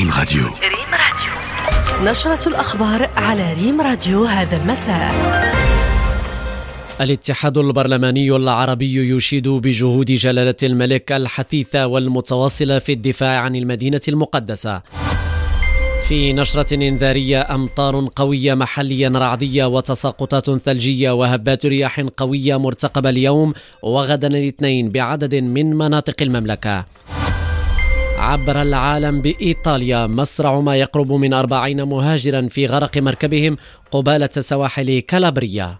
ريم راديو. ريم راديو. نشرة الأخبار على ريم راديو هذا المساء. الاتحاد البرلماني العربي يشيد بجهود جلالة الملك الحثيثة والمتواصلة في الدفاع عن المدينة المقدسة. في نشرة إنذارية أمطار قوية محليا رعدية وتساقطات ثلجية وهبات رياح قوية مرتقبة اليوم وغدا الاثنين بعدد من مناطق المملكة. عبر العالم بإيطاليا. مسرع ما يقرب من أربعين مهاجرا في غرق مركبهم قبالة سواحل كالابريا.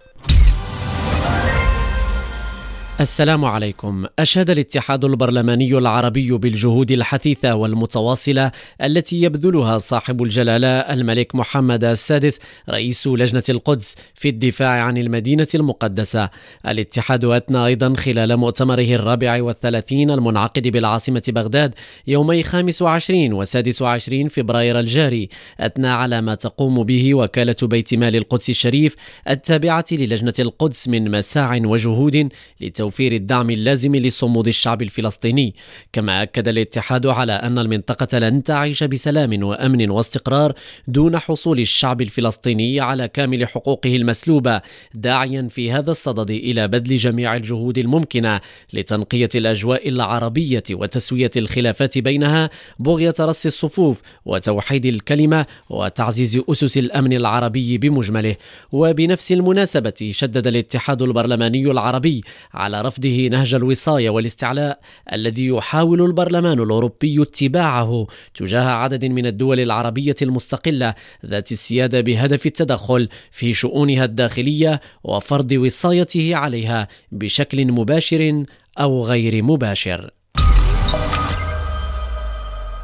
السلام عليكم. أشاد الاتحاد البرلماني العربي بالجهود الحثيثة والمتواصلة التي يبذلها صاحب الجلالة الملك محمد السادس رئيس لجنة القدس في الدفاع عن المدينة المقدسة. الاتحاد أثنى أيضا خلال مؤتمره الرابع والثلاثين المنعقد بالعاصمة بغداد يومي 25 و 26 فبراير الجاري. أثنى على ما تقوم به وكالة بيت مال القدس الشريف التابعة للجنة القدس من مساع وجهود لتوفير توفير الدعم اللازم لصمود الشعب الفلسطيني. كما أكد الاتحاد على أن المنطقة لن تعيش بسلام وأمن واستقرار دون حصول الشعب الفلسطيني على كامل حقوقه المسلوبة داعيا في هذا الصدد إلى بذل جميع الجهود الممكنة لتنقية الأجواء العربية وتسوية الخلافات بينها بغية رص الصفوف وتوحيد الكلمة وتعزيز أسس الأمن العربي بمجمله. وبنفس المناسبة شدد الاتحاد البرلماني العربي على رفضه نهج الوصاية والاستعلاء الذي يحاول البرلمان الأوروبي اتباعه تجاه عدد من الدول العربية المستقلة ذات السيادة بهدف التدخل في شؤونها الداخلية وفرض وصايته عليها بشكل مباشر أو غير مباشر.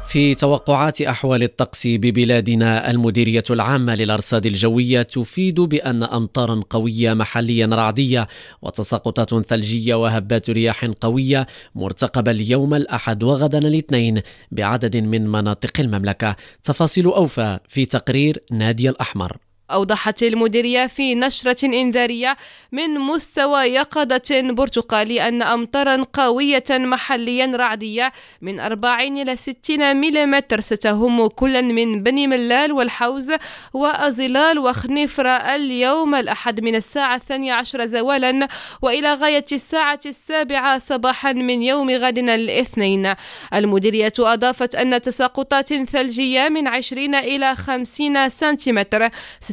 في توقعات أحوال الطقس ببلادنا المديرية العامة للأرصاد الجوية تفيد بأن أمطارا قوية محليا رعدية وتساقطات ثلجية وهبات رياح قوية مرتقبة اليوم الأحد وغدا الاثنين بعدد من مناطق المملكة. تفاصيل أوفى في تقرير نادي الأحمر. أوضحت المديرية في نشرة إنذارية من مستوى يقظة برتقالي أن أمطارا قوية محليا رعدية من 40 إلى 60 ملم ستهم كلا من بني ملال والحوز وأزلال وخنيفرة اليوم الأحد من الساعة الثانية عشر زوالا وإلى غاية الساعة السابعة صباحا من يوم غد الاثنين. المديرية أضافت أن تساقطات ثلجية من 20 إلى 50 سنتيمتر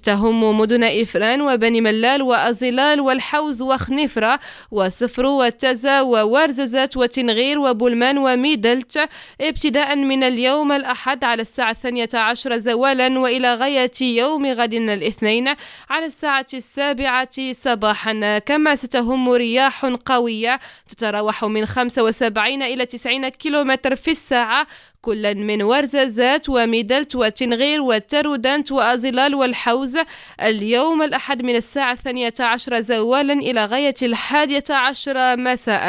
تهم مدن إفران وبني ملال وأزلال والحوز وخنفرة وصفر وتزا وورززات وتنغير وبولمان وميدلت. ابتداء من اليوم الأحد على الساعة الثانية عشر زوالا وإلى غاية يوم غد الاثنين على الساعة السابعة صباحا. كما ستهم رياح قوية تتراوح من 75 إلى 90 كيلومتر في الساعة. كلا من ورزازات وميدلت وتنغير وترودنت وأزلال والحوز. اليوم الأحد من الساعة الثانية عشر زوالا إلى غاية الحادية عشر مساء.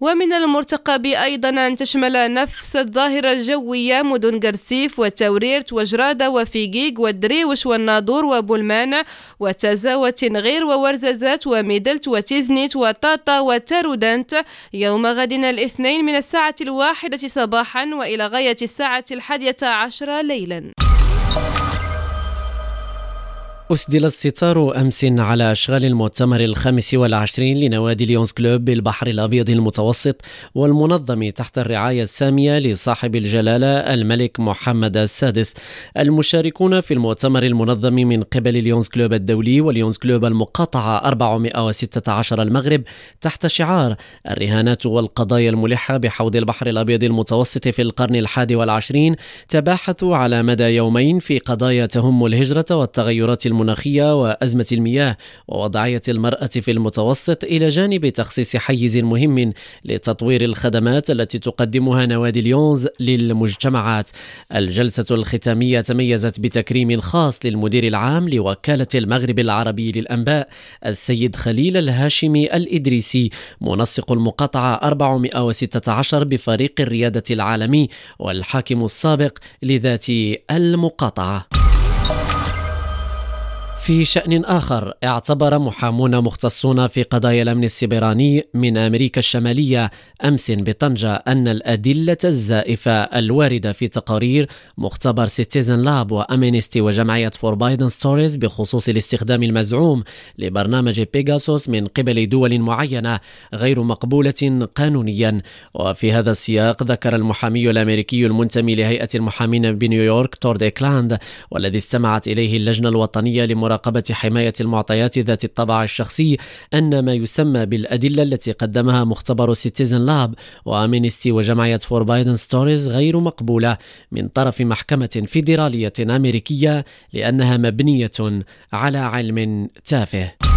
ومن المرتقب أيضا أن تشمل نفس الظاهرة الجوية مدن قرسيف وتوريرت وجرادة وفيجيج والدريوش والناظور وبولمان. وتازا وتنغير وورزازات وميدلت وتيزنيت وطاطا وترودنت يوم غد الاثنين من الساعة الواحدة صباحا وإلى غاية غاية الساعة الحادية عشر ليلا. أسدل الستار أمس على أشغال المؤتمر الخامس والعشرين لنوادي ليونز كلوب بالبحر الأبيض المتوسط والمنظم تحت الرعاية السامية لصاحب الجلالة الملك محمد السادس. المشاركون في المؤتمر المنظم من قبل ليونز كلوب الدولي وليونز كلوب المقاطعة 416 المغرب تحت شعار الرهانات والقضايا الملحة بحوض البحر الأبيض المتوسط في القرن الحادي والعشرين تباحثوا على مدى يومين في قضايا تهم الهجرة والتغيرات المناخية وأزمة المياه ووضعية المرأة في المتوسط إلى جانب تخصيص حيز مهم لتطوير الخدمات التي تقدمها نوادي ليونز للمجتمعات. الجلسة الختامية تميزت بتكريم خاص للمدير العام لوكالة المغرب العربي للأنباء السيد خليل الهاشمي الإدريسي منسق المقاطعة 416 بفريق الريادة العالمي والحاكم السابق لذات المقاطعة. في شأن آخر اعتبر محامون مختصون في قضايا الأمن السيبراني من أمريكا الشمالية. أمس بطنجة أن الأدلة الزائفة الواردة في تقارير مختبر سيتيزن لاب وأمينستي وجمعية فوربيدن ستوريز بخصوص الاستخدام المزعوم لبرنامج بيغاسوس من قبل دول معينة غير مقبولة قانونيا. وفي هذا السياق ذكر المحامي الأمريكي المنتمي لهيئة المحامين بنيويورك تور إكلاند والذي استمعت إليه اللجنة الوطنية لمراقبة حماية المعطيات ذات الطابع الشخصي أن ما يسمى بالأدلة التي قدمها مختبر سيتيزن لاب وأمينستي وجمعية فوربيدن ستوريز غير مقبولة من طرف محكمة فيدرالية أمريكية لأنها مبنية على علم تافه.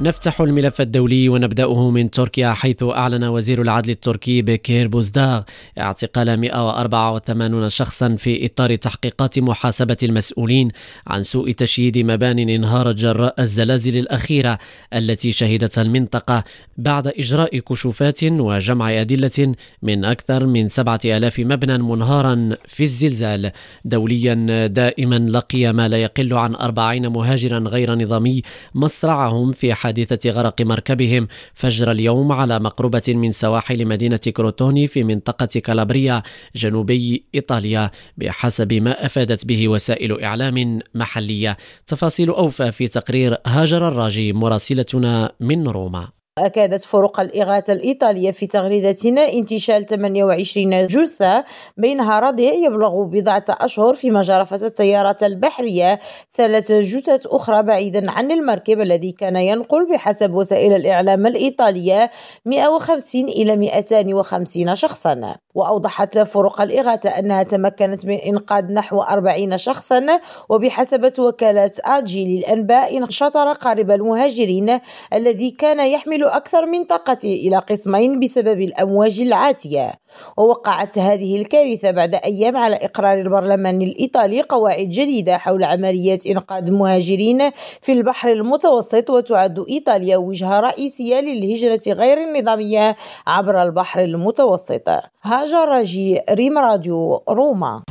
نفتح الملف الدولي ونبدأه من تركيا حيث أعلن وزير العدل التركي بكير بوزداغ اعتقال 184 شخصا في إطار تحقيقات محاسبة المسؤولين عن سوء تشييد مبان انهارت جراء الزلازل الأخيرة التي شهدتها المنطقة بعد إجراء كشوفات وجمع أدلة من أكثر من 7000 مبنى منهارا في الزلزال. دوليا دائما لقي ما لا يقل عن 40 مهاجرا غير نظامي مصرعهم في حال حادثة غرق مركبهم فجر اليوم على مقربة من سواحل مدينة كروتوني في منطقة كالابريا جنوبي إيطاليا بحسب ما أفادت به وسائل إعلام محلية. تفاصيل أوفى في تقرير هاجر الراجي مراسلتنا من روما. أكدت فرق الإغاثة الإيطالية في تغريدة انتشال 28 جثة بينها رضيع يبلغ بضعة أشهر فيما جرفت التيارات البحرية ثلاث جثث أخرى بعيدا عن المركب الذي كان ينقل بحسب وسائل الإعلام الإيطالية 150 إلى 250 شخصا. وأوضحت فرق الإغاثة أنها تمكنت من إنقاذ نحو 40 شخصا وبحسب وكالة آجي للأنباء انشطر قارب المهاجرين الذي كان يحمل أكثر من طاقته إلى قسمين بسبب الأمواج العاتية ووقعت هذه الكارثة بعد أيام على إقرار البرلمان الإيطالي قواعد جديدة حول عمليات إنقاذ المهاجرين في البحر المتوسط وتعد إيطاليا وجهة رئيسية للهجرة غير النظامية عبر البحر المتوسط. هاجر راجي ريم راديو روما.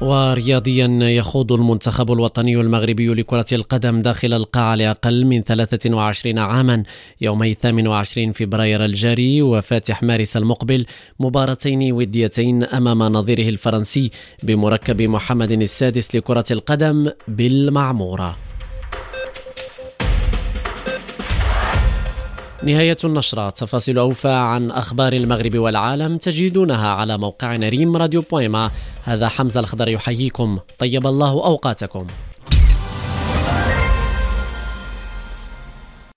ورياضيا يخوض المنتخب الوطني المغربي لكرة القدم داخل القاعة لأقل من 23 عاما يومي 28 فبراير الجاري وفاتح مارس المقبل مباراتين وديتين أمام نظيره الفرنسي بمركب محمد السادس لكرة القدم بالمعمورة. نهاية النشرة. تفاصيل أوفى عن أخبار المغرب والعالم تجدونها على موقعنا ريم راديو بويما. هذا حمزة الخضر يحييكم. طيب الله أوقاتكم.